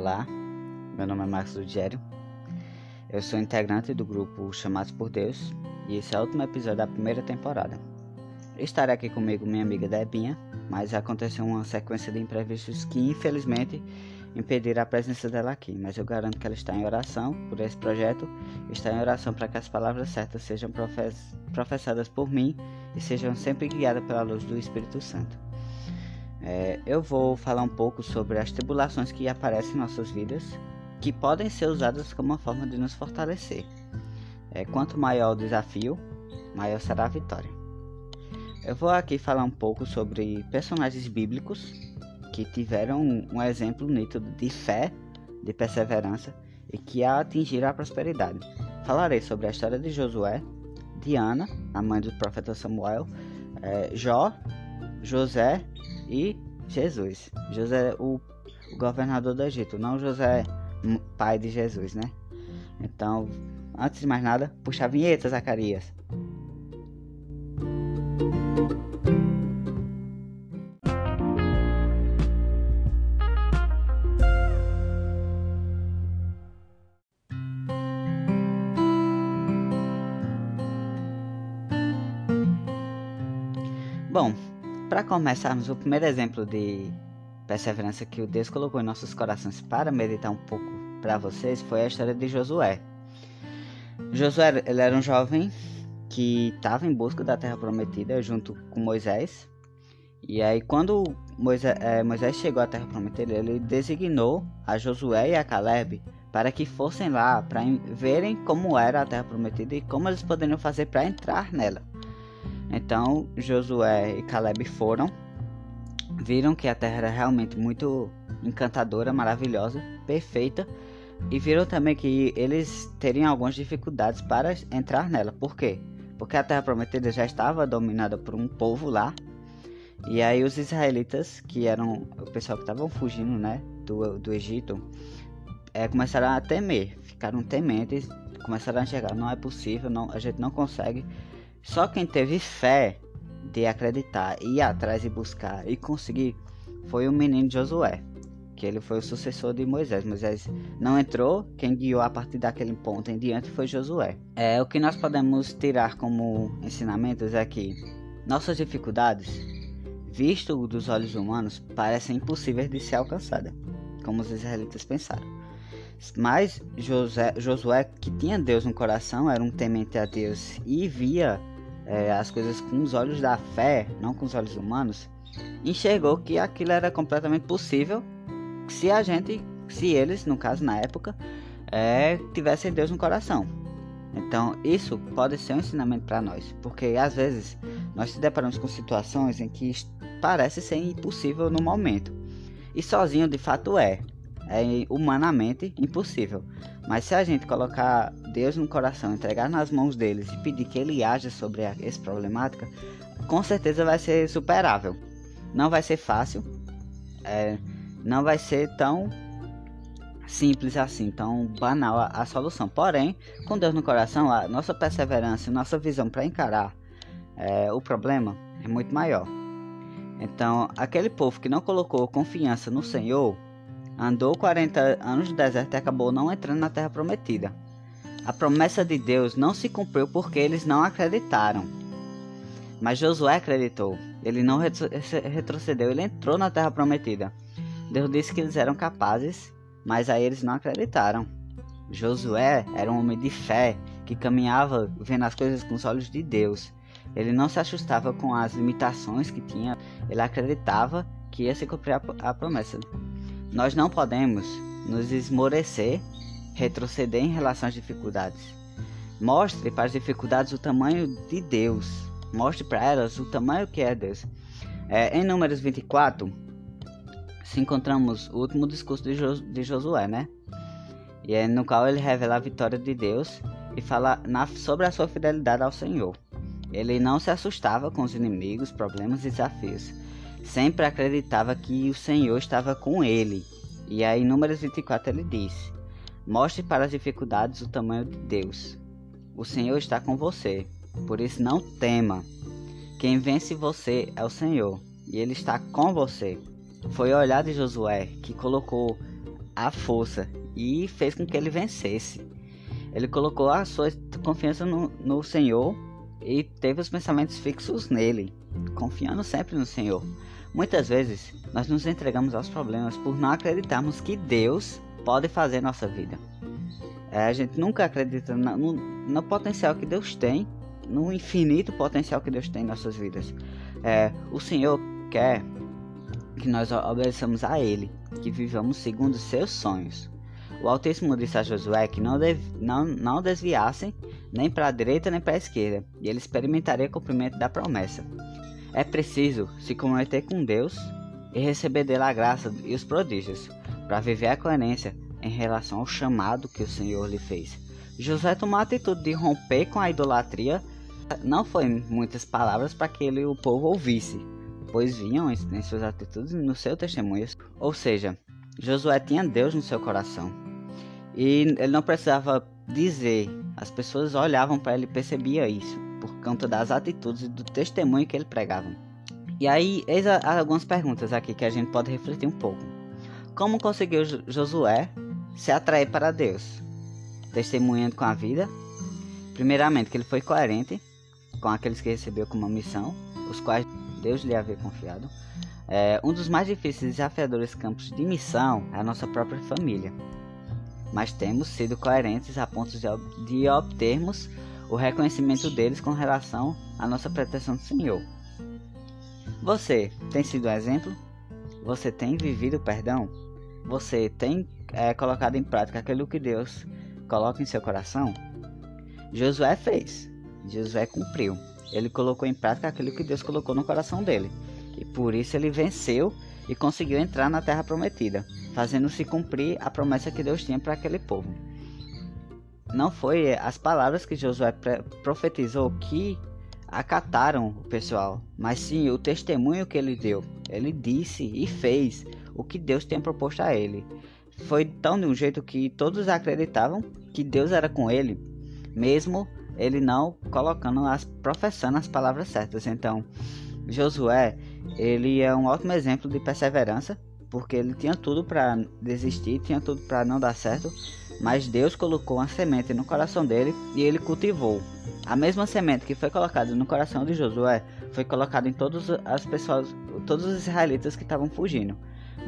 Olá, meu nome é Marcos Ruggiero. Eu sou integrante do grupo Chamados por Deus e esse é o último episódio da primeira temporada. Estará aqui comigo minha amiga Debinha, mas aconteceu uma sequência de imprevistos que infelizmente impediram a presença dela aqui, mas eu garanto que ela está em oração por esse projeto, está em oração para que as palavras certas sejam profess professadas por mim e sejam sempre guiadas pela luz do Espírito Santo. É, eu vou falar um pouco sobre as tribulações que aparecem em nossas vidas, que podem ser usadas como uma forma de nos fortalecer. É, quanto maior o desafio, maior será a vitória. Eu vou aqui falar um pouco sobre personagens bíblicos que tiveram um exemplo nítido de fé, de perseverança e que atingiram a prosperidade. Falarei sobre a história de Josué, de Ana, a mãe do profeta Samuel, é, Jó, José e Jesus. José, o, o governador do Egito, não José, pai de Jesus, né? Então, antes de mais nada, puxa a vinheta, Zacarias. Começarmos, o primeiro exemplo de perseverança que o Deus colocou em nossos corações para meditar um pouco para vocês foi a história de Josué. Josué ele era um jovem que estava em busca da terra prometida junto com Moisés. E aí, quando Moisés, é, Moisés chegou à terra prometida, ele designou a Josué e a Caleb para que fossem lá para verem como era a terra prometida e como eles poderiam fazer para entrar nela. Então Josué e Caleb foram, viram que a terra era realmente muito encantadora, maravilhosa, perfeita, e viram também que eles teriam algumas dificuldades para entrar nela. Por quê? Porque a terra prometida já estava dominada por um povo lá, e aí os israelitas, que eram o pessoal que estavam fugindo, né, do, do Egito, é, começaram a temer, ficaram tementes, começaram a enxergar, não é possível, não, a gente não consegue só quem teve fé de acreditar, ir atrás e buscar e conseguir foi o menino Josué, que ele foi o sucessor de Moisés. Moisés não entrou, quem guiou a partir daquele ponto em diante foi Josué. É o que nós podemos tirar como ensinamentos é que nossas dificuldades, visto dos olhos humanos, parecem impossíveis de ser alcançadas, como os israelitas pensaram. Mas José, Josué, que tinha Deus no coração, era um temente a Deus e via é, as coisas com os olhos da fé, não com os olhos humanos, enxergou que aquilo era completamente possível se a gente, se eles, no caso na época, é, tivessem Deus no coração. Então, isso pode ser um ensinamento para nós, porque às vezes nós se deparamos com situações em que parece ser impossível no momento, e sozinho de fato é, é humanamente impossível. Mas se a gente colocar Deus no coração, entregar nas mãos deles e pedir que ele haja sobre essa problemática, com certeza vai ser superável. Não vai ser fácil, é, não vai ser tão simples assim, tão banal a, a, solução. Porém, com Deus no coração, a nossa perseverança, nossa visão para encarar é, o problema é muito maior. Então, aquele povo que não colocou confiança no Senhor andou 40 anos no deserto e acabou não entrando na terra prometida. A promessa de Deus não se cumpriu porque eles não acreditaram. Mas Josué acreditou. Ele não retrocedeu, ele entrou na terra prometida. Deus disse que eles eram capazes, mas aí eles não acreditaram. Josué era um homem de fé que caminhava vendo as coisas com os olhos de Deus. Ele não se assustava com as limitações que tinha, ele acreditava que ia se cumprir a, promessa. Nós não podemos nos esmorecer, retroceder em relação às dificuldades. Mostre para as dificuldades o tamanho de Deus. Mostre para elas o tamanho que é Deus. É, em Números 24, se encontramos o último discurso de, jo de Josué, né? E é no qual ele revela a vitória de Deus e fala na, sobre a sua fidelidade ao Senhor. Ele não se assustava com os inimigos, problemas e desafios sempre acreditava que o Senhor estava com ele. E aí, em Números 24, ele disse: Mostre para as dificuldades o tamanho de Deus. O Senhor está com você, por isso não tema. Quem vence você é o Senhor, e ele está com você. Foi o olhar de Josué que colocou a força e fez com que ele vencesse. Ele colocou a sua confiança no, no Senhor e teve os pensamentos fixos nele, confiando sempre no Senhor. Muitas vezes nós nos entregamos aos problemas por não acreditarmos que Deus pode fazer nossa vida. É, a gente nunca acredita no, no, no, potencial que Deus tem, no infinito potencial que Deus tem em nossas vidas. É, o Senhor quer que nós obedeçamos a Ele, que vivamos segundo os seus sonhos. O Altíssimo disse a Josué que não, deve, não, não desviassem nem para a direita nem para a esquerda, e ele experimentaria o cumprimento da promessa. É preciso se comprometer com Deus e receber dele a graça e os prodígios, para viver a coerência em relação ao chamado que o Senhor lhe fez. José tomou a atitude de romper com a idolatria. Não foi muitas palavras para que ele, o povo ouvisse, pois vinham em suas atitudes no seu testemunho. Ou seja, Josué tinha Deus no seu coração. E ele não precisava dizer, as pessoas olhavam para ele e percebia isso, por conta das atitudes e do testemunho que ele pregava. E aí, eis algumas perguntas aqui que a gente pode refletir um pouco. Como conseguiu Josué se atrair para Deus? Testemunhando com a vida. Primeiramente, que ele foi coerente com aqueles que recebeu como missão, os quais Deus lhe havia confiado. É, um dos mais difíceis e desafiadores campos de missão é a nossa própria família mas temos sido coerentes a ponto de, obtermos o reconhecimento deles com relação à nossa proteção do Senhor. Você tem sido um exemplo? Você tem vivido o perdão? Você tem é, colocado em prática aquilo que Deus coloca em seu coração? Josué fez. Josué cumpriu. Ele colocou em prática aquilo que Deus colocou no coração dele. E por isso ele venceu e conseguiu entrar na terra prometida fazendo-se cumprir a promessa que Deus tinha para aquele povo. Não foi as palavras que Josué profetizou que acataram o pessoal, mas sim o testemunho que ele deu. Ele disse e fez o que Deus tinha proposto a ele. Foi tão de um jeito que todos acreditavam que Deus era com ele, mesmo ele não colocando as professando as palavras certas. Então, Josué, ele é um ótimo exemplo de perseverança porque ele tinha tudo para desistir, tinha tudo para não dar certo, mas Deus colocou uma semente no coração dele e ele cultivou. A mesma semente que foi colocada no coração de Josué foi colocada em todas as pessoas, todos os israelitas que estavam fugindo.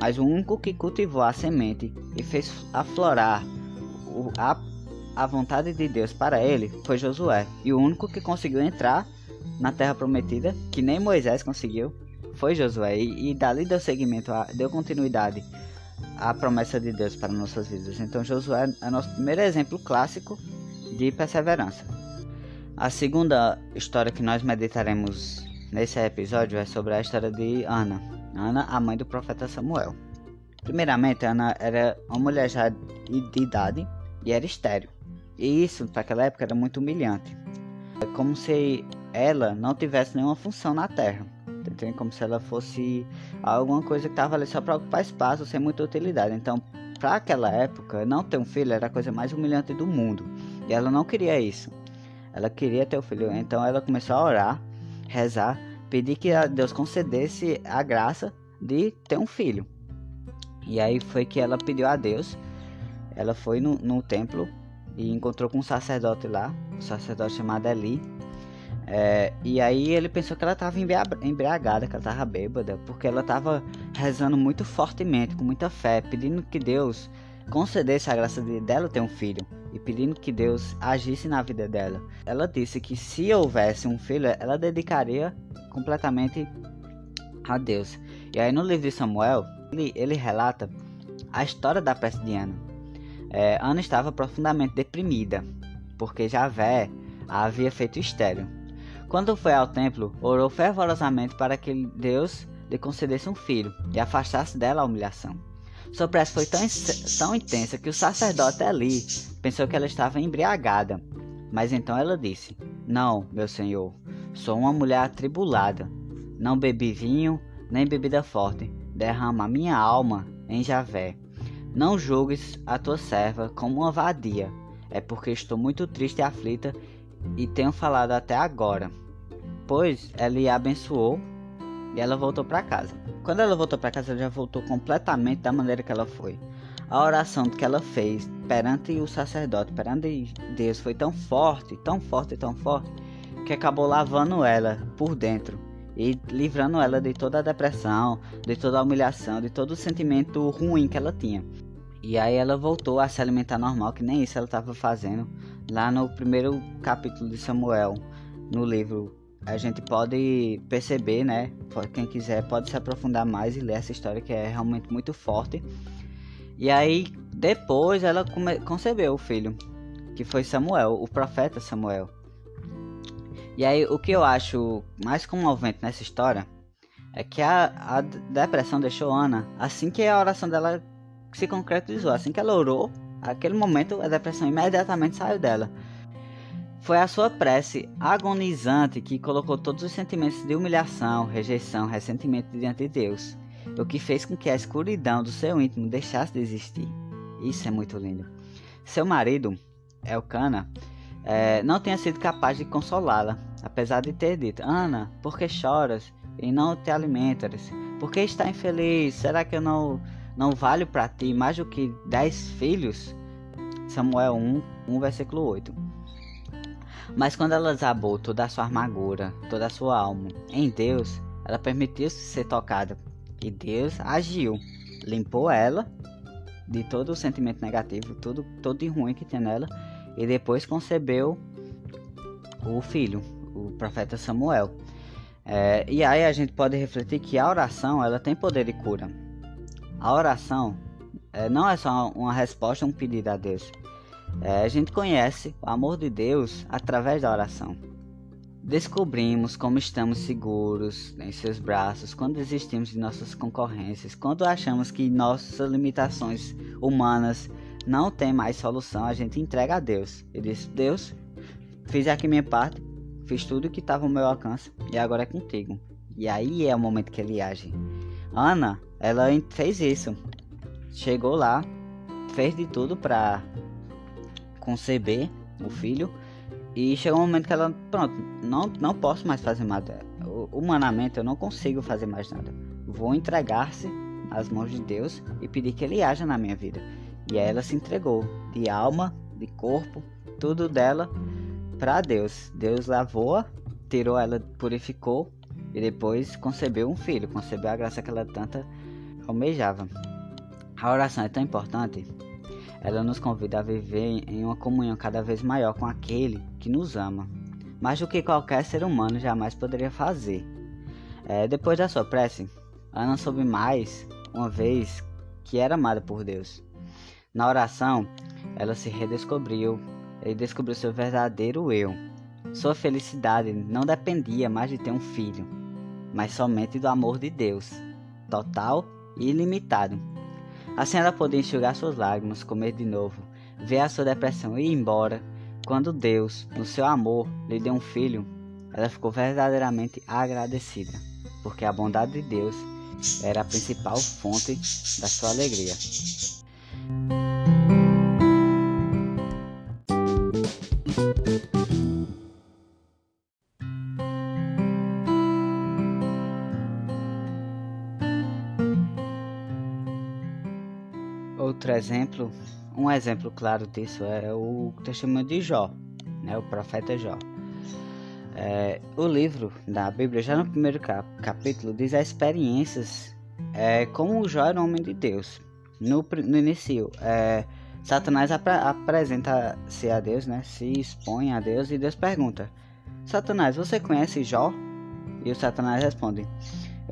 Mas o único que cultivou a semente e fez aflorar a, a vontade de Deus para ele foi Josué. E o único que conseguiu entrar na terra prometida, que nem Moisés conseguiu, foi Josué e, e dali deu seguimento, a, deu continuidade à promessa de Deus para nossas vidas. Então Josué é nosso primeiro exemplo clássico de perseverança. A segunda história que nós meditaremos nesse episódio é sobre a história de Ana. Ana, a mãe do profeta Samuel. Primeiramente, Ana era uma mulher já de idade e era estéril. E isso, para aquela época, era muito humilhante. É como se ela não tivesse nenhuma função na terra. Entende? Como se ela fosse alguma coisa que estava ali só para ocupar espaço, sem muita utilidade. Então, para aquela época, não ter um filho era a coisa mais humilhante do mundo. E ela não queria isso. Ela queria ter o um filho. Então, ela começou a orar, rezar, pedir que Deus concedesse a graça de ter um filho. E aí foi que ela pediu a Deus. Ela foi no, no templo e encontrou com um sacerdote lá, um sacerdote chamado Eli. É, e aí ele pensou que ela estava embriagada, que ela estava bêbada, porque ela estava rezando muito fortemente, com muita fé, pedindo que Deus concedesse a graça de dela ter um filho e pedindo que Deus agisse na vida dela. Ela disse que se houvesse um filho, ela dedicaria completamente a Deus. E aí no livro de Samuel, ele, ele relata a história da peste de Ana. É, Ana estava profundamente deprimida, porque Javé a havia feito estéreo. Quando foi ao templo, orou fervorosamente para que Deus lhe concedesse um filho e afastasse dela a humilhação. Sua prece foi tão, tão intensa que o sacerdote ali pensou que ela estava embriagada. Mas então ela disse: Não, meu senhor, sou uma mulher atribulada. Não bebi vinho, nem bebida forte. Derrama minha alma em Javé. Não julgues a tua serva como uma vadia. É porque estou muito triste e aflita e tenho falado até agora. Depois, ele a abençoou e ela voltou para casa. Quando ela voltou para casa, ela já voltou completamente da maneira que ela foi. a oração que ela fez perante o sacerdote, perante Deus, foi tão forte, tão forte, tão forte, que acabou lavando ela por dentro e livrando ela de toda a depressão, de toda a humilhação, de todo o sentimento ruim que ela tinha. E aí ela voltou a se alimentar normal, que nem isso ela estava fazendo lá no primeiro capítulo de Samuel, no livro. A gente pode perceber, né? Quem quiser pode se aprofundar mais e ler essa história que é realmente muito forte. E aí depois ela concebeu o filho, que foi Samuel, o profeta Samuel. E aí, o que eu acho mais comovente nessa história é que a, a depressão deixou Ana assim que a oração dela se concretizou. Assim que ela orou, aquele momento a depressão imediatamente saiu dela. Foi a sua prece agonizante que colocou todos os sentimentos de humilhação, rejeição, ressentimento diante de Deus, o que fez com que a escuridão do seu íntimo deixasse de existir. Isso é muito lindo. Seu marido, Elcana, é, não tenha sido capaz de consolá-la, apesar de ter dito: Ana, por que choras e não te alimentas? Por que está infeliz? Será que eu não, não valho para ti mais do que dez filhos? Samuel 1, 1, versículo 8. Mas quando ela desabou toda a sua amargura, toda a sua alma em Deus, ela permitiu-se ser tocada. E Deus agiu, limpou ela de todo o sentimento negativo, tudo, todo de ruim que tinha nela, e depois concebeu o filho, o profeta Samuel. É, e aí a gente pode refletir que a oração ela tem poder de cura. A oração é, não é só uma resposta, um pedido a Deus. É, a gente conhece o amor de Deus através da oração. Descobrimos como estamos seguros em seus braços quando desistimos de nossas concorrências, quando achamos que nossas limitações humanas não tem mais solução, a gente entrega a Deus. E diz: Deus, fiz aqui minha parte, fiz tudo que estava ao meu alcance e agora é contigo. E aí é o momento que ele age. Ana, ela fez isso. Chegou lá, fez de tudo para conceber o filho. E chegou um momento que ela, pronto, não, não posso mais fazer nada. Humanamente eu não consigo fazer mais nada. Vou entregar-se às mãos de Deus e pedir que Ele haja na minha vida. E aí ela se entregou de alma, de corpo, tudo dela para Deus. Deus lavou-a, tirou ela, purificou e depois concebeu um filho, concebeu a graça que ela tanta almejava. A oração é tão importante, ela nos convida a viver em uma comunhão cada vez maior com aquele que nos ama, mais do que qualquer ser humano jamais poderia fazer. É, depois da sua prece, Ana soube mais uma vez que era amada por Deus. Na oração, ela se redescobriu e descobriu seu verdadeiro eu. Sua felicidade não dependia mais de ter um filho, mas somente do amor de Deus, total e ilimitado. Assim ela podia enxugar suas lágrimas, comer de novo, ver a sua depressão ir embora. Quando Deus, no seu amor, lhe deu um filho, ela ficou verdadeiramente agradecida, porque a bondade de Deus era a principal fonte da sua alegria. Outro exemplo, um exemplo claro disso é o testemunho de Jó, né, o profeta Jó. É, o livro da Bíblia, já no primeiro cap capítulo, diz as experiências é, como o Jó era um homem de Deus. No, no início, é, Satanás ap apresenta-se a Deus, né? Se expõe a Deus e Deus pergunta: Satanás, você conhece Jó? E o Satanás responde: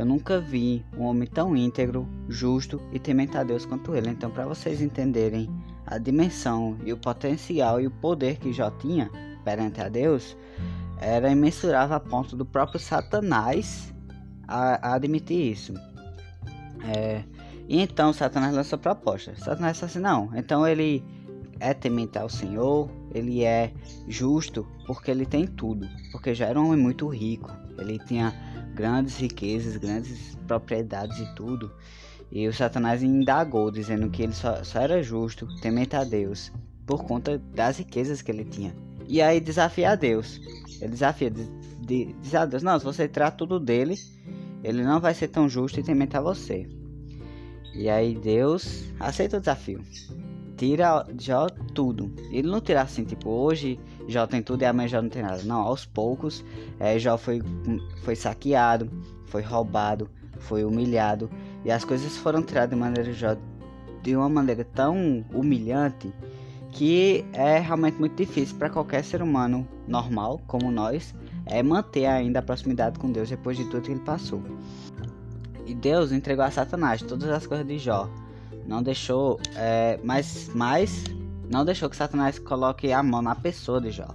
Eu nunca vi um homem tão íntegro, justo e temente a Deus quanto ele. Então, para vocês entenderem a dimensão e o potencial e o poder que Jó tinha perante a Deus, era imensurável a ponto do próprio Satanás a, a admitir isso. É, e então Satanás lança a proposta. Satanás disse assim: não, então ele é temente ao Senhor, ele é justo porque ele tem tudo, porque já era um homem muito rico, ele tinha grandes riquezas, grandes propriedades e tudo. E o Satanás indagou, dizendo que ele só, só era justo, temente a Deus, por conta das riquezas que ele tinha. E aí desafia a Deus. Ele desafia, diz, diz a Deus: Não, se você tirar tudo dele, ele não vai ser tão justo e temente a você. E aí Deus aceita o desafio. Tira Jó tudo. Ele não tira assim, tipo, hoje Jó tem tudo e amanhã Jó não tem nada. Não, aos poucos, é, Jó foi, foi saqueado, foi roubado, foi humilhado. E as coisas foram tiradas de maneira de uma maneira tão humilhante que é realmente muito difícil para qualquer ser humano normal, como nós, é manter ainda a proximidade com Deus depois de tudo que ele passou. E Deus entregou a Satanás todas as coisas de Jó. Não deixou, é, mas, mas não deixou que Satanás coloque a mão na pessoa de Jó.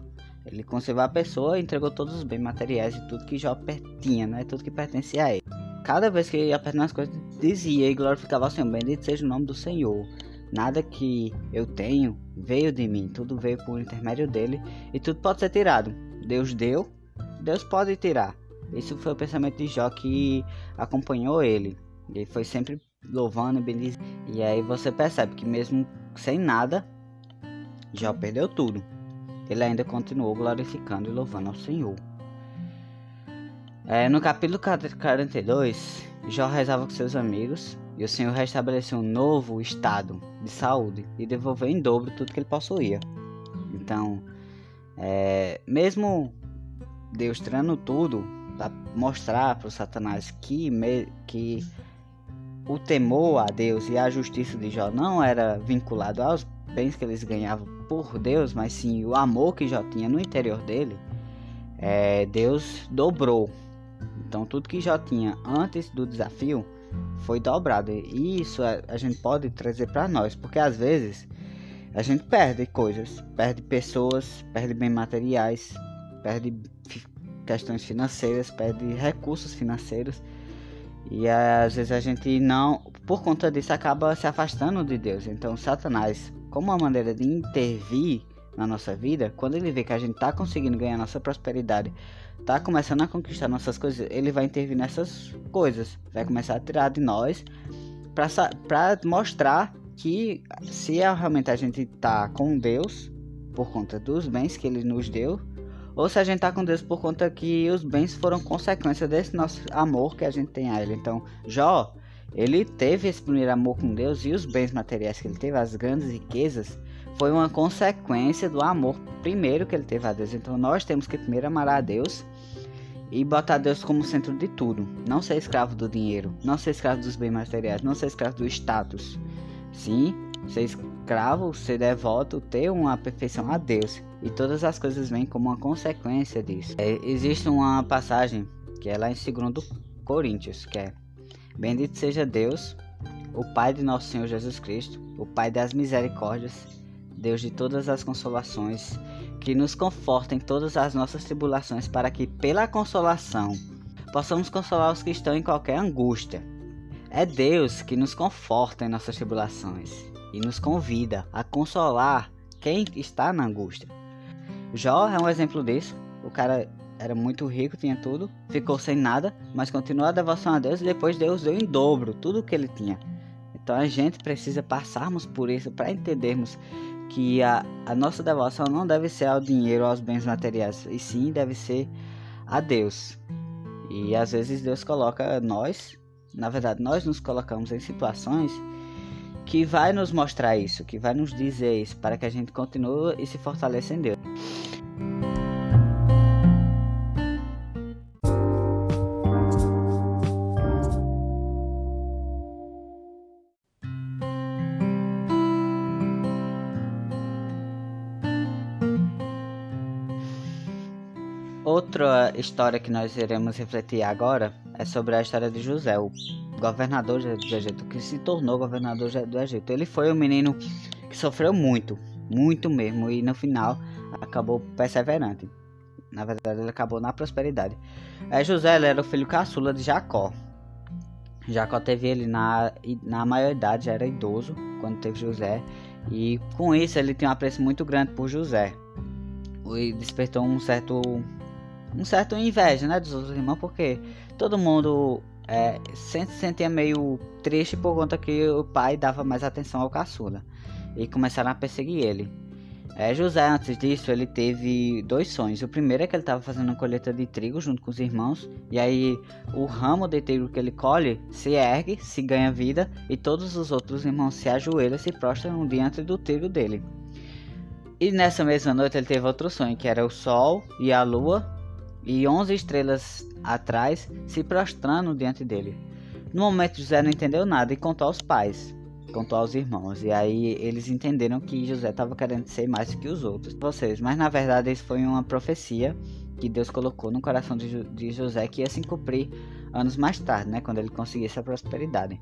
Ele conservou a pessoa e entregou todos os bens materiais e tudo que Jó tinha, né? Tudo que pertencia a ele. Cada vez que ia perto nas coisas, dizia e glorificava o Senhor. Bendito seja o nome do Senhor. Nada que eu tenho veio de mim, tudo veio por intermédio dele e tudo pode ser tirado. Deus deu, Deus pode tirar. Esse foi o pensamento de Jó que acompanhou ele. Ele foi sempre louvando e bendizendo. E aí você percebe que mesmo sem nada, Jó perdeu tudo. Ele ainda continuou glorificando e louvando ao Senhor. É, no capítulo 42, Jó rezava com seus amigos e o Senhor restabeleceu um novo estado de saúde e devolveu em dobro tudo que ele possuía. Então, é, mesmo Deus tirando tudo para mostrar para o Satanás que, me, que o temor a Deus e a justiça de Jó não era vinculado aos bens que eles ganhavam por Deus, mas sim o amor que Jó tinha no interior dele, é, Deus dobrou. Então tudo que Jó tinha antes do desafio foi dobrado. E isso a, gente pode trazer para nós, porque às vezes a gente perde coisas, perde pessoas, perde bens materiais, perde questões financeiras, perde recursos financeiros. E às vezes a gente não, por conta disso, acaba se afastando de Deus. Então, Satanás, como uma maneira de intervir na nossa vida, quando ele vê que a gente está conseguindo ganhar nossa prosperidade, está começando a conquistar nossas coisas, ele vai intervir nessas coisas, vai começar a tirar de nós para mostrar que se realmente a gente está com Deus por conta dos bens que ele nos deu, ou se a gente está com Deus por conta que os bens foram consequência desse nosso amor que a gente tem a Ele. Então, Jó, ele teve esse primeiro amor com Deus e os bens materiais que ele teve, as grandes riquezas, foi uma consequência do amor primeiro que ele teve a Deus. Então, nós temos que primeiro amar a Deus e botar Deus como centro de tudo. Não ser escravo do dinheiro, não ser escravo dos bens materiais, não ser escravo do status. Sim, ser escravo, ser devoto, ter uma perfeição a Deus. E todas as coisas vêm como uma consequência disso. É, existe uma passagem que é lá em 2 Coríntios, que é Bendito seja Deus, o Pai de nosso Senhor Jesus Cristo, o Pai das misericórdias, Deus de todas as consolações, que nos conforta em todas as nossas tribulações, para que pela consolação possamos consolar os que estão em qualquer angústia. É Deus que nos conforta em nossas tribulações e nos convida a consolar quem está na angústia. Jó é um exemplo disso. O cara era muito rico, tinha tudo, ficou sem nada, mas continuou a devoção a Deus e depois Deus deu em dobro tudo o que ele tinha. Então a gente precisa passarmos por isso para entendermos que a, a nossa devoção não deve ser ao dinheiro, aos bens materiais, e sim deve ser a Deus. E às vezes Deus coloca nós, na verdade nós nos colocamos em situações que vai nos mostrar isso, que vai nos dizer isso, para que a gente continue e se fortaleça em Deus. História que nós iremos refletir agora é sobre a história de José, o governador do Egito, que se tornou governador do Egito. Ele foi um menino que sofreu muito, muito mesmo, e no final acabou perseverante. Na verdade, ele acabou na prosperidade. É, José era o filho caçula de Jacó. Jacó teve ele na, na maioridade, já era idoso quando teve José, e com isso ele tinha um apreço muito grande por José. E despertou um certo um certo inveja, né, dos outros irmãos, porque todo mundo é, se sentia meio triste por conta que o pai dava mais atenção ao caçula e começaram a perseguir ele. É, José, antes disso, ele teve dois sonhos. O primeiro é que ele estava fazendo uma colheita de trigo junto com os irmãos, e aí o ramo de trigo que ele colhe se ergue, se ganha vida, e todos os outros irmãos se ajoelham e se prostram diante do trigo dele. E nessa mesma noite ele teve outro sonho, que era o sol e a lua e onze estrelas atrás se prostrando diante dele. No momento José não entendeu nada e contou aos pais, contou aos irmãos. E aí eles entenderam que José estava querendo ser mais que os outros, vocês. Mas na verdade isso foi uma profecia que Deus colocou no coração de, de José que ia se cumprir anos mais tarde, né, quando ele conseguisse a prosperidade.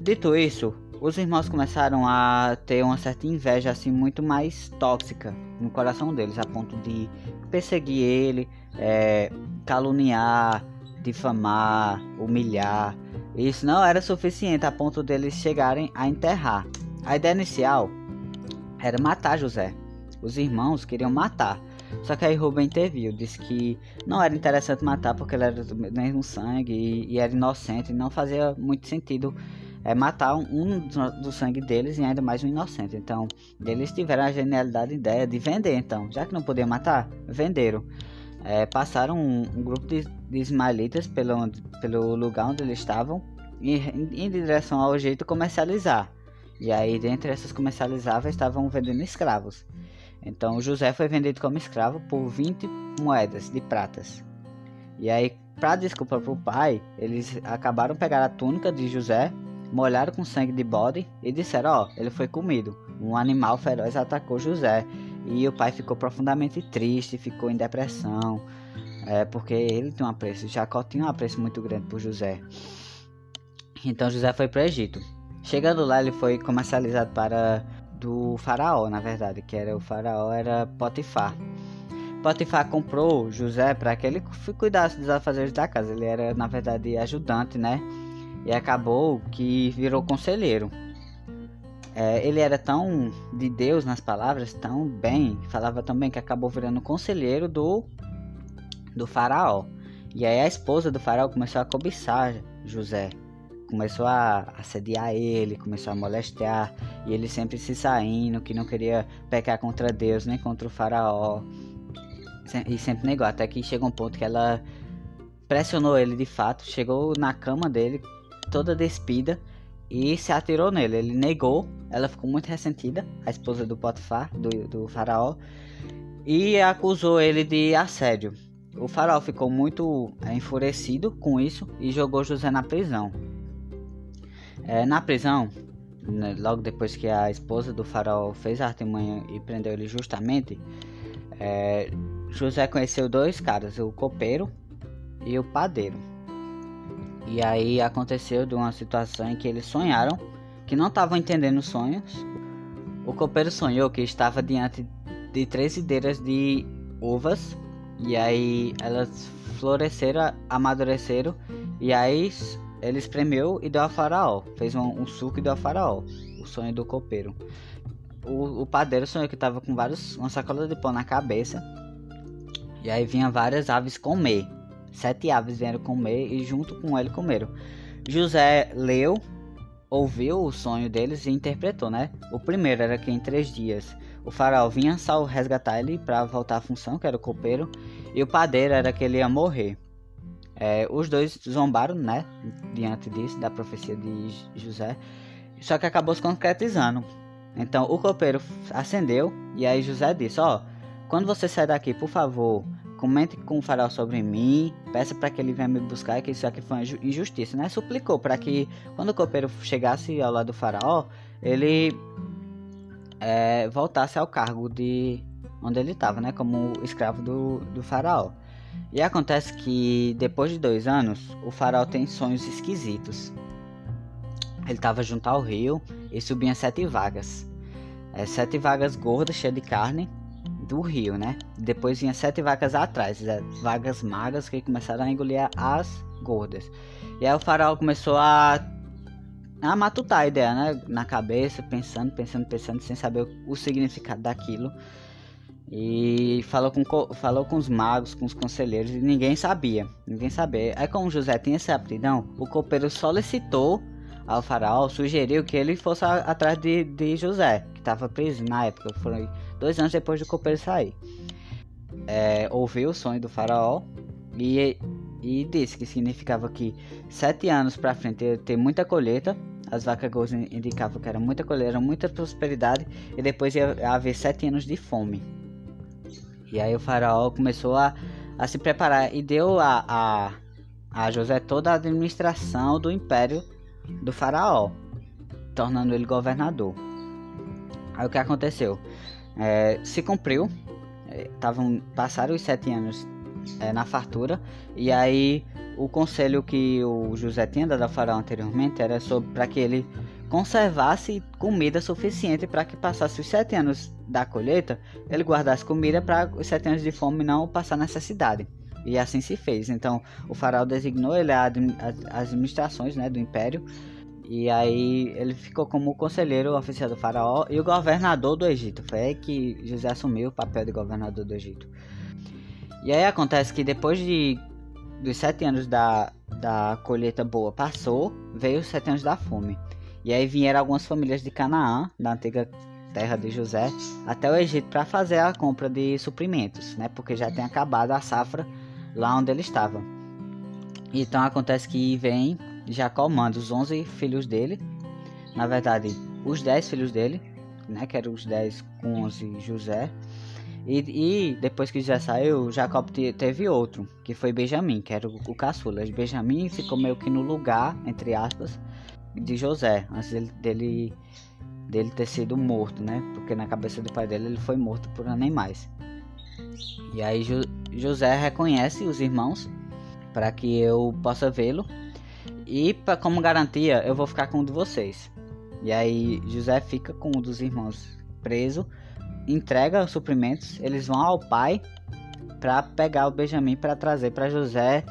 Dito isso, os irmãos começaram a ter uma certa inveja assim muito mais tóxica no coração deles, a ponto de perseguir ele, é, caluniar, difamar, humilhar. Isso não era suficiente a ponto deles chegarem a enterrar. A ideia inicial era matar José. Os irmãos queriam matar. Só que aí Rubem interviu, disse que não era interessante matar porque ele era do mesmo sangue e, e era inocente, e não fazia muito sentido é, matar um, do, do, sangue deles e ainda mais um inocente. Então, eles tiveram a genialidade ideia de vender, então, já que não podia matar, venderam. É, passaram um, um, grupo de, de ismaelitas pelo, pelo lugar onde eles estavam e em, em direção ao jeito comercializar. E aí, dentre essas comercializáveis, estavam vendendo escravos. Então José foi vendido como escravo por 20 moedas de pratas. E aí, para desculpa para o pai, eles acabaram pegar a túnica de José, molharam com sangue de bode e disseram: Ó, oh, ele foi comido. Um animal feroz atacou José. E o pai ficou profundamente triste, ficou em depressão, é, porque ele tinha um apreço, Jacó tinha um apreço muito grande por José. Então José foi para o Egito. Chegando lá, ele foi comercializado para do faraó, na verdade, que era o faraó era Potifar. Potifar comprou José para que ele cuidasse dos afazeres da casa. Ele era, na verdade, ajudante, né? E acabou que virou conselheiro. É, ele era tão de Deus nas palavras, tão bem, falava tão bem que acabou virando conselheiro do, do faraó. E aí a esposa do faraó começou a cobiçar José começou a assediar ele, começou a molestar, e ele sempre se saindo, que não queria pecar contra Deus nem contra o faraó. E sempre negou, até que chegou um ponto que ela pressionou ele de fato, chegou na cama dele, toda despida, e se atirou nele. Ele negou, ela ficou muito ressentida, a esposa do Potifar, do, do faraó, e acusou ele de assédio. O faraó ficou muito é, enfurecido com isso e jogou José na prisão. É, na prisão, né, logo depois que a esposa do faraó fez a artimanha e prendeu ele justamente, é, José conheceu dois caras, o copeiro e o padeiro. E aí aconteceu de uma situação em que eles sonharam, que não estavam entendendo os sonhos. O copeiro sonhou que estava diante de três ideiras de uvas, e aí elas floresceram, amadureceram, e aí ele espremeu e deu a faraó. Fez um, um suco e deu a faraó. O sonho do copeiro. O, o padeiro sonhou que estava com vários, uma sacola de pão na cabeça. E aí vinha várias aves comer. Sete aves vieram comer e junto com ele comeram. José leu, ouviu o sonho deles e interpretou, né? O primeiro era que em três dias o faraó vinha só resgatar ele para voltar à função, que era o copeiro. E o padeiro era que ele ia morrer. É, os dois zombaram, né? Diante disso, da profecia de José. Só que acabou se concretizando. Então o copeiro acendeu e aí José disse: Ó, oh, quando você sair daqui, por favor, comente com o faraó sobre mim, peça para que ele venha me buscar, que isso aqui foi uma injustiça, né? Suplicou para que quando o copeiro chegasse ao lado do faraó, ele é, voltasse ao cargo de onde ele estava, né? Como escravo do, do faraó. E acontece que depois de dois anos, o faraó tem sonhos esquisitos. Ele estava junto ao rio e subia sete vagas. É, sete vagas gordas, cheias de carne, do rio, né? Depois vinha sete vagas atrás, é, vagas magras que começaram a engolir as gordas. E aí o faraó começou a, a matutar a ideia, né? Na cabeça, pensando, pensando, pensando, sem saber o, significado daquilo. E falou com, falou com os magos, com os conselheiros, e ninguém sabia. Ninguém sabia. Aí, como José tinha essa aptidão, o copeiro solicitou ao faraó, sugeriu que ele fosse atrás de, de José, que estava preso na época. Foi dois anos depois do copeiro sair. É, ouviu o sonho do faraó e e disse que significava que sete anos para frente ia ter muita colheita. As vacas gordas indicavam que era muita colheita, muita prosperidade e depois ia haver sete anos de fome. E aí o faraó começou a, a se preparar e deu a, a, a José toda a administração do império do faraó, tornando ele governador. Aí o que aconteceu? É, se cumpriu, é, tavam, passaram os sete anos é, na fartura. E aí o conselho que o José tinha dado ao faraó anteriormente era sobre para que ele conservasse comida suficiente para que passasse os sete anos da colheita, ele guardasse comida para os sete anos de fome não passar necessidade. E assim se fez. Então o faraó designou ele as administrações né, do império. E aí ele ficou como conselheiro oficial do faraó e o governador do Egito. Foi aí que José assumiu o papel de governador do Egito. E aí acontece que depois de dos sete anos da, da colheita boa passou, veio os sete anos da fome. E aí vieram algumas famílias de Canaã, da antiga terra de José, até o Egito para fazer a compra de suprimentos, né? Porque já tem acabado a safra lá onde ele estava. Então acontece que vem Jacó manda os 11 filhos dele, na verdade, os 10 filhos dele, né? Que eram os 10 com 11 José e, e, depois que já saiu, Jacob teve outro, que foi Benjamim, que era o, o caçula. Benjamim ficou meio que no lugar, entre aspas, de José, antes dele, dele, dele ter sido morto, né? Porque na cabeça do pai dele ele foi morto por animais. E aí jo, José reconhece os irmãos para que eu possa vê-lo. E pra, como garantia, eu vou ficar com um de vocês. E aí José fica com um dos irmãos preso entrega os suprimentos, eles vão ao pai para pegar o Benjamin para trazer para José.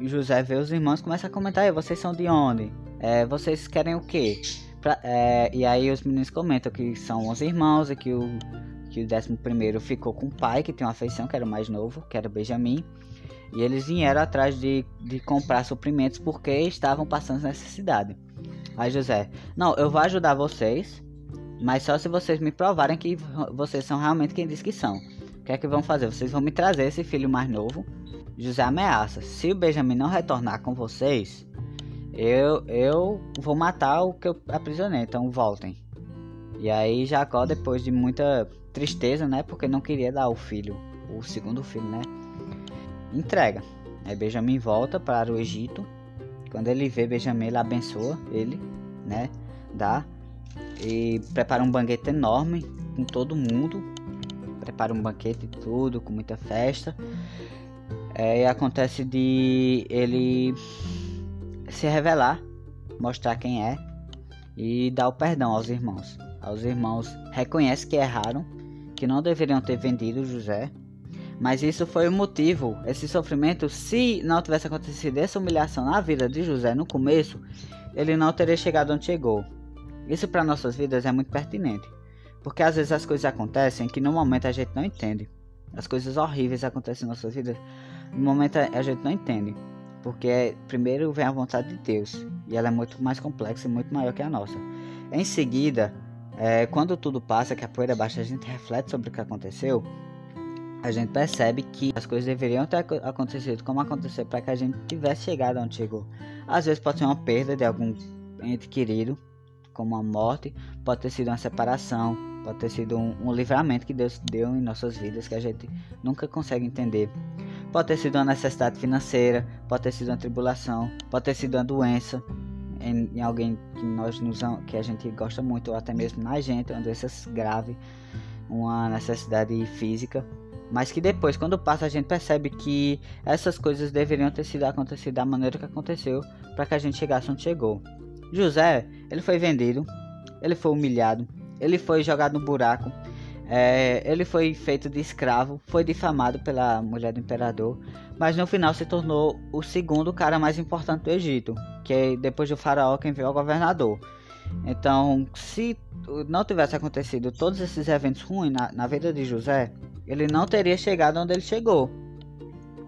José vê os irmãos começa a comentar: vocês são de onde? É, vocês querem o quê? Pra, é, e aí os meninos comentam que são os irmãos e que o que o décimo primeiro ficou com o pai que tem uma afeição que era o mais novo, que era Benjamin. E eles vieram atrás de, de comprar suprimentos porque estavam passando necessidade. Aí José, não, eu vou ajudar vocês, mas só se vocês me provarem que vocês são realmente quem diz que são. O que é que vão fazer? Vocês vão me trazer esse filho mais novo. José ameaça: se o Benjamin não retornar com vocês, eu, eu vou matar o que eu aprisionei. Então voltem. E aí Jacó, depois de muita tristeza, né? Porque não queria dar o filho, o segundo filho, né? Entrega. Aí volta para o Egito. Quando ele vê Benjamin, ele abençoa ele, né? Dá e prepara um banquete enorme com todo mundo. Prepara um banquete e tudo, com muita festa. É, e acontece de ele se revelar, mostrar quem é e dar o perdão aos irmãos. Os irmãos reconhecem que erraram, que não deveriam ter vendido José, mas isso foi o motivo, esse sofrimento, se não tivesse acontecido essa humilhação na vida de José no começo, ele não teria chegado onde chegou. Isso para nossas vidas é muito pertinente, porque às vezes as coisas acontecem que no momento a gente não entende. As coisas horríveis acontecem em nossas vidas, no momento a gente não entende, porque primeiro vem a vontade de Deus e ela é muito mais complexa e muito maior que a nossa. Em seguida, é, quando tudo passa, que a poeira baixa, a gente reflete sobre o que aconteceu, a gente percebe que as coisas deveriam ter acontecido como aconteceu para que a gente tivesse chegado onde chegou. Às vezes pode ser uma perda de algum ente querido, como a morte, pode ter sido uma separação, pode ter sido um, um livramento que Deus deu em nossas vidas que a gente nunca consegue entender. Pode ter sido uma necessidade financeira, pode ter sido uma tribulação, pode ter sido uma doença em, em alguém que nós nos, que a gente gosta muito, ou até mesmo na gente, uma doença grave, uma necessidade física mas que depois, quando passa, a gente percebe que essas coisas deveriam ter sido acontecido da maneira que aconteceu para que a gente chegasse onde chegou. José, ele foi vendido, ele foi humilhado, ele foi jogado no buraco, é, ele foi feito de escravo, foi difamado pela mulher do imperador, mas no final se tornou o segundo cara mais importante do Egito, que é depois do faraó quem veio o governador. Então, se não tivesse acontecido todos esses eventos ruins na, na vida de José, ele não teria chegado onde ele chegou.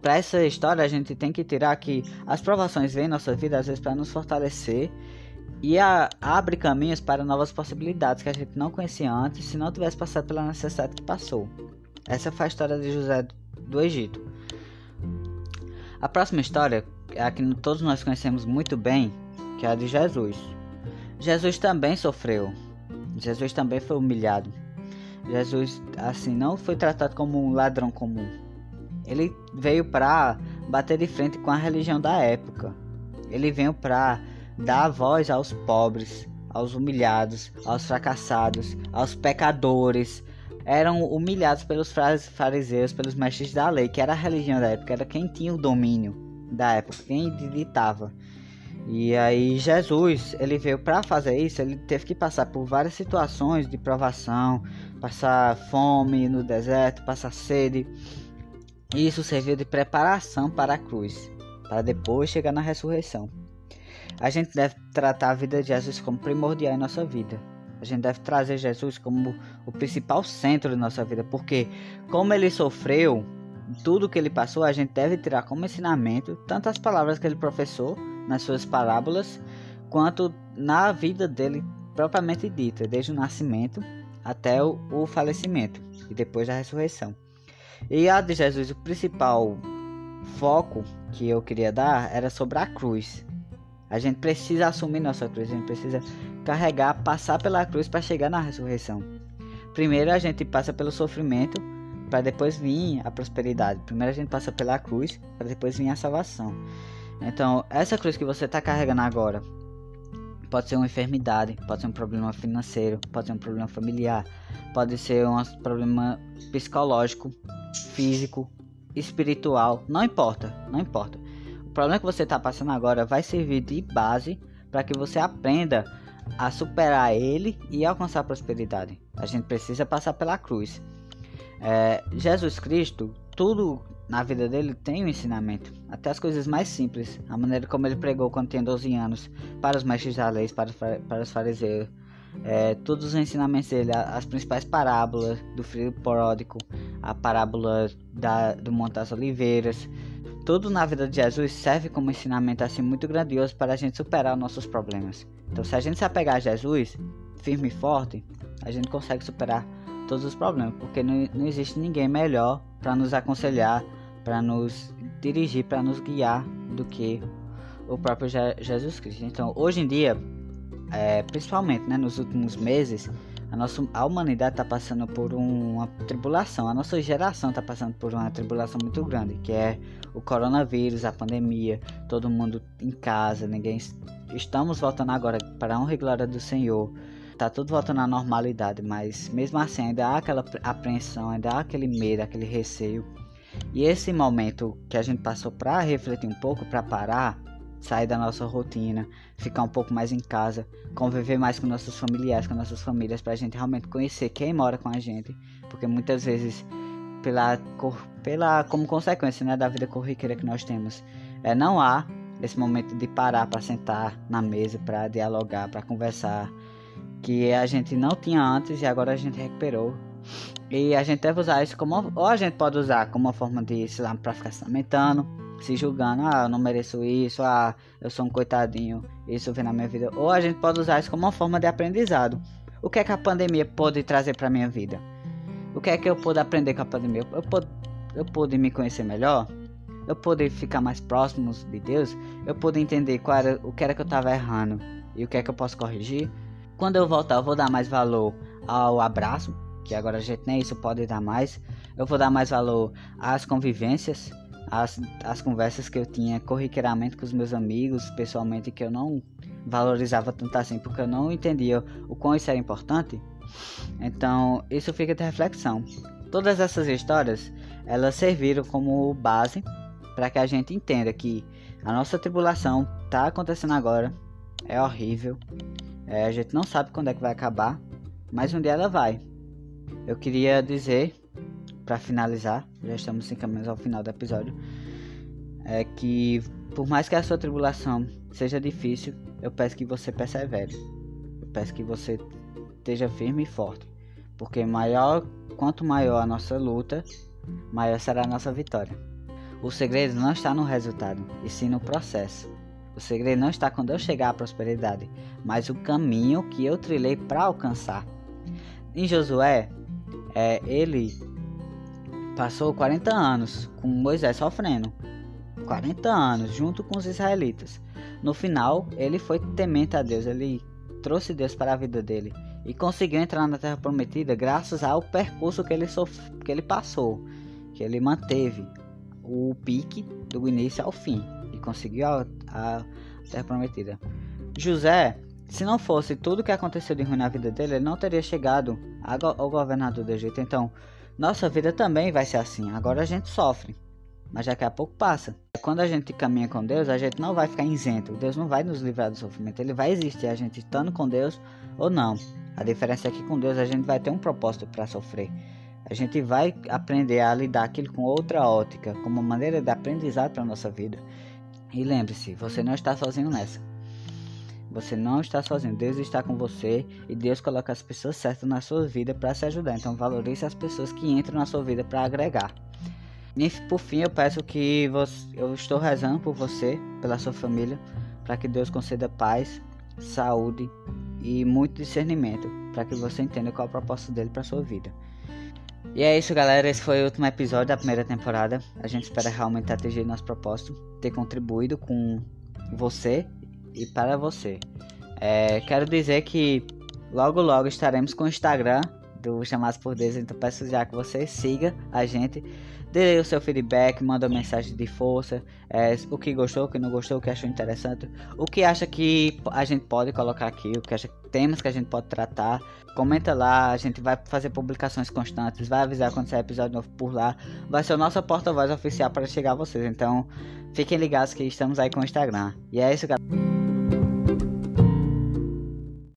Para essa história, a gente tem que tirar que as provações vêm em nossa vida às vezes para nos fortalecer e a, abre caminhos para novas possibilidades que a gente não conhecia antes se não tivesse passado pela necessidade que passou. Essa foi a história de José do Egito. A próxima história é a que todos nós conhecemos muito bem, que é a de Jesus. Jesus também sofreu. Jesus também foi humilhado. Jesus, assim, não foi tratado como um ladrão comum. Ele veio para bater de frente com a religião da época. Ele veio para dar voz aos pobres, aos humilhados, aos fracassados, aos pecadores. Eram humilhados pelos fariseus, pelos mestres da lei, que era a religião da época, era quem tinha o domínio da época, quem ditava. E aí Jesus, ele veio para fazer isso, ele teve que passar por várias situações de provação, passar fome no deserto, passar sede. Isso serviu de preparação para a cruz, para depois chegar na ressurreição. A gente deve tratar a vida de Jesus como primordial em nossa vida. A gente deve trazer Jesus como o principal centro de nossa vida, porque como ele sofreu, tudo que ele passou, a gente deve tirar como ensinamento tanto as palavras que ele professou nas suas parábolas, quanto na vida dele propriamente dita, desde o nascimento até o, o falecimento e depois da ressurreição. E a de Jesus, o principal foco que eu queria dar era sobre a cruz. A gente precisa assumir nossa cruz, a gente precisa carregar, passar pela cruz para chegar na ressurreição. Primeiro a gente passa pelo sofrimento para depois vir a prosperidade. Primeiro a gente passa pela cruz para depois vir a salvação. Então, essa cruz que você está carregando agora pode ser uma enfermidade, pode ser um problema financeiro, pode ser um problema familiar, pode ser um problema psicológico, físico, espiritual, não importa, não importa. O problema que você está passando agora vai servir de base para que você aprenda a superar ele e alcançar a prosperidade. A gente precisa passar pela cruz. É, Jesus Cristo, tudo na vida dele tem um ensinamento, até as coisas mais simples, a maneira como ele pregou quando tinha 12 anos, para os mestres da lei, para, para os fariseus, é, todos os ensinamentos dele, as principais parábolas do filho pródigo, a parábola da, do Monte das Oliveiras, tudo na vida de Jesus serve como ensinamento assim muito grandioso para a gente superar nossos problemas. Então, se a gente se apegar a Jesus, firme e forte, a gente consegue superar todos os problemas, porque não, não existe ninguém melhor para nos aconselhar, para nos dirigir, para nos guiar do que o próprio Je Jesus Cristo. Então, hoje em dia, é, principalmente né, nos últimos meses, a, nossa, a humanidade está passando por uma tribulação, a nossa geração está passando por uma tribulação muito grande, que é o coronavírus, a pandemia, todo mundo em casa, ninguém. Estamos voltando agora para a honra e glória do Senhor tá tudo voltando à normalidade, mas mesmo assim ainda há aquela apreensão, ainda há aquele medo, aquele receio. E esse momento que a gente passou para refletir um pouco, para parar, sair da nossa rotina, ficar um pouco mais em casa, conviver mais com nossos familiares, com nossas famílias, para a gente realmente conhecer quem mora com a gente, porque muitas vezes pela, pela como consequência né, da vida corriqueira que nós temos, é, não há esse momento de parar para sentar na mesa, para dialogar, para conversar, que a gente não tinha antes e agora a gente recuperou. E a gente deve usar isso como. Ou a gente pode usar como uma forma de, sei lá, pra ficar se lamentando, se julgando, ah, eu não mereço isso, ah, eu sou um coitadinho, isso vem na minha vida. Ou a gente pode usar isso como uma forma de aprendizado. O que é que a pandemia pode trazer pra minha vida? O que é que eu pude aprender com a pandemia? Eu pude, eu pude me conhecer melhor? Eu pude ficar mais próximo de Deus? Eu pude entender qual era, o que era que eu estava errando e o que é que eu posso corrigir? Quando eu voltar, eu vou dar mais valor ao abraço, que agora a gente nem isso pode dar mais. Eu vou dar mais valor às convivências, às, às conversas que eu tinha corriqueiramente com os meus amigos, pessoalmente, que eu não valorizava tanto assim, porque eu não entendia o quão isso era importante. Então, isso fica de reflexão. Todas essas histórias, elas serviram como base para que a gente entenda que a nossa tribulação está acontecendo agora, é horrível, é, a gente não sabe quando é que vai acabar, mas um dia ela vai. Eu queria dizer, para finalizar, já estamos encaminhando ao final do episódio, é que por mais que a sua tribulação seja difícil, eu peço que você persevere. Eu peço que você esteja firme e forte, porque maior, quanto maior a nossa luta, maior será a nossa vitória. O segredo não está no resultado, e sim no processo. O segredo não está quando eu chegar à prosperidade, mas o caminho que eu trilhei para alcançar. Em Josué, é, ele passou 40 anos com Moisés sofrendo. 40 anos, junto com os israelitas. No final, ele foi temente a Deus, ele trouxe Deus para a vida dele e conseguiu entrar na Terra Prometida graças ao percurso que ele, sof... que ele passou, que ele manteve o pique do início ao fim e conseguiu a, a Terra Prometida. José, se não fosse tudo o que aconteceu de ruim na vida dele, ele não teria chegado ao governador do Egito. Então, nossa vida também vai ser assim. Agora a gente sofre, mas daqui a pouco passa. Quando a gente caminha com Deus, a gente não vai ficar isento. Deus não vai nos livrar do sofrimento. Ele vai existir, a gente estando com Deus ou não. A diferença é que com Deus a gente vai ter um propósito para sofrer. A gente vai aprender a lidar aquilo com outra ótica, como maneira de aprendizado para nossa vida. E lembre-se, você não está sozinho nessa. Você não está sozinho. Deus está com você e Deus coloca as pessoas certas na sua vida para se ajudar. Então valorize as pessoas que entram na sua vida para agregar. E por fim, eu peço que você, eu estou rezando por você, pela sua família, para que Deus conceda paz, saúde e muito discernimento, para que você entenda qual é o propósito dele para sua vida. E é isso, galera. Esse foi o último episódio da primeira temporada. A gente espera realmente atingir nosso propósito, ter contribuído com você e para você. É, quero dizer que logo logo estaremos com o Instagram do Chamados por Deus, então peço já que você siga a gente dê o seu feedback, manda mensagem de força, é, o que gostou, o que não gostou, o que achou interessante, o que acha que a gente pode colocar aqui, o que acha temas que a gente pode tratar. Comenta lá, a gente vai fazer publicações constantes, vai avisar quando sair episódio novo por lá. Vai ser o nosso porta-voz oficial para chegar a vocês. Então, fiquem ligados que estamos aí com o Instagram. E é isso, galera.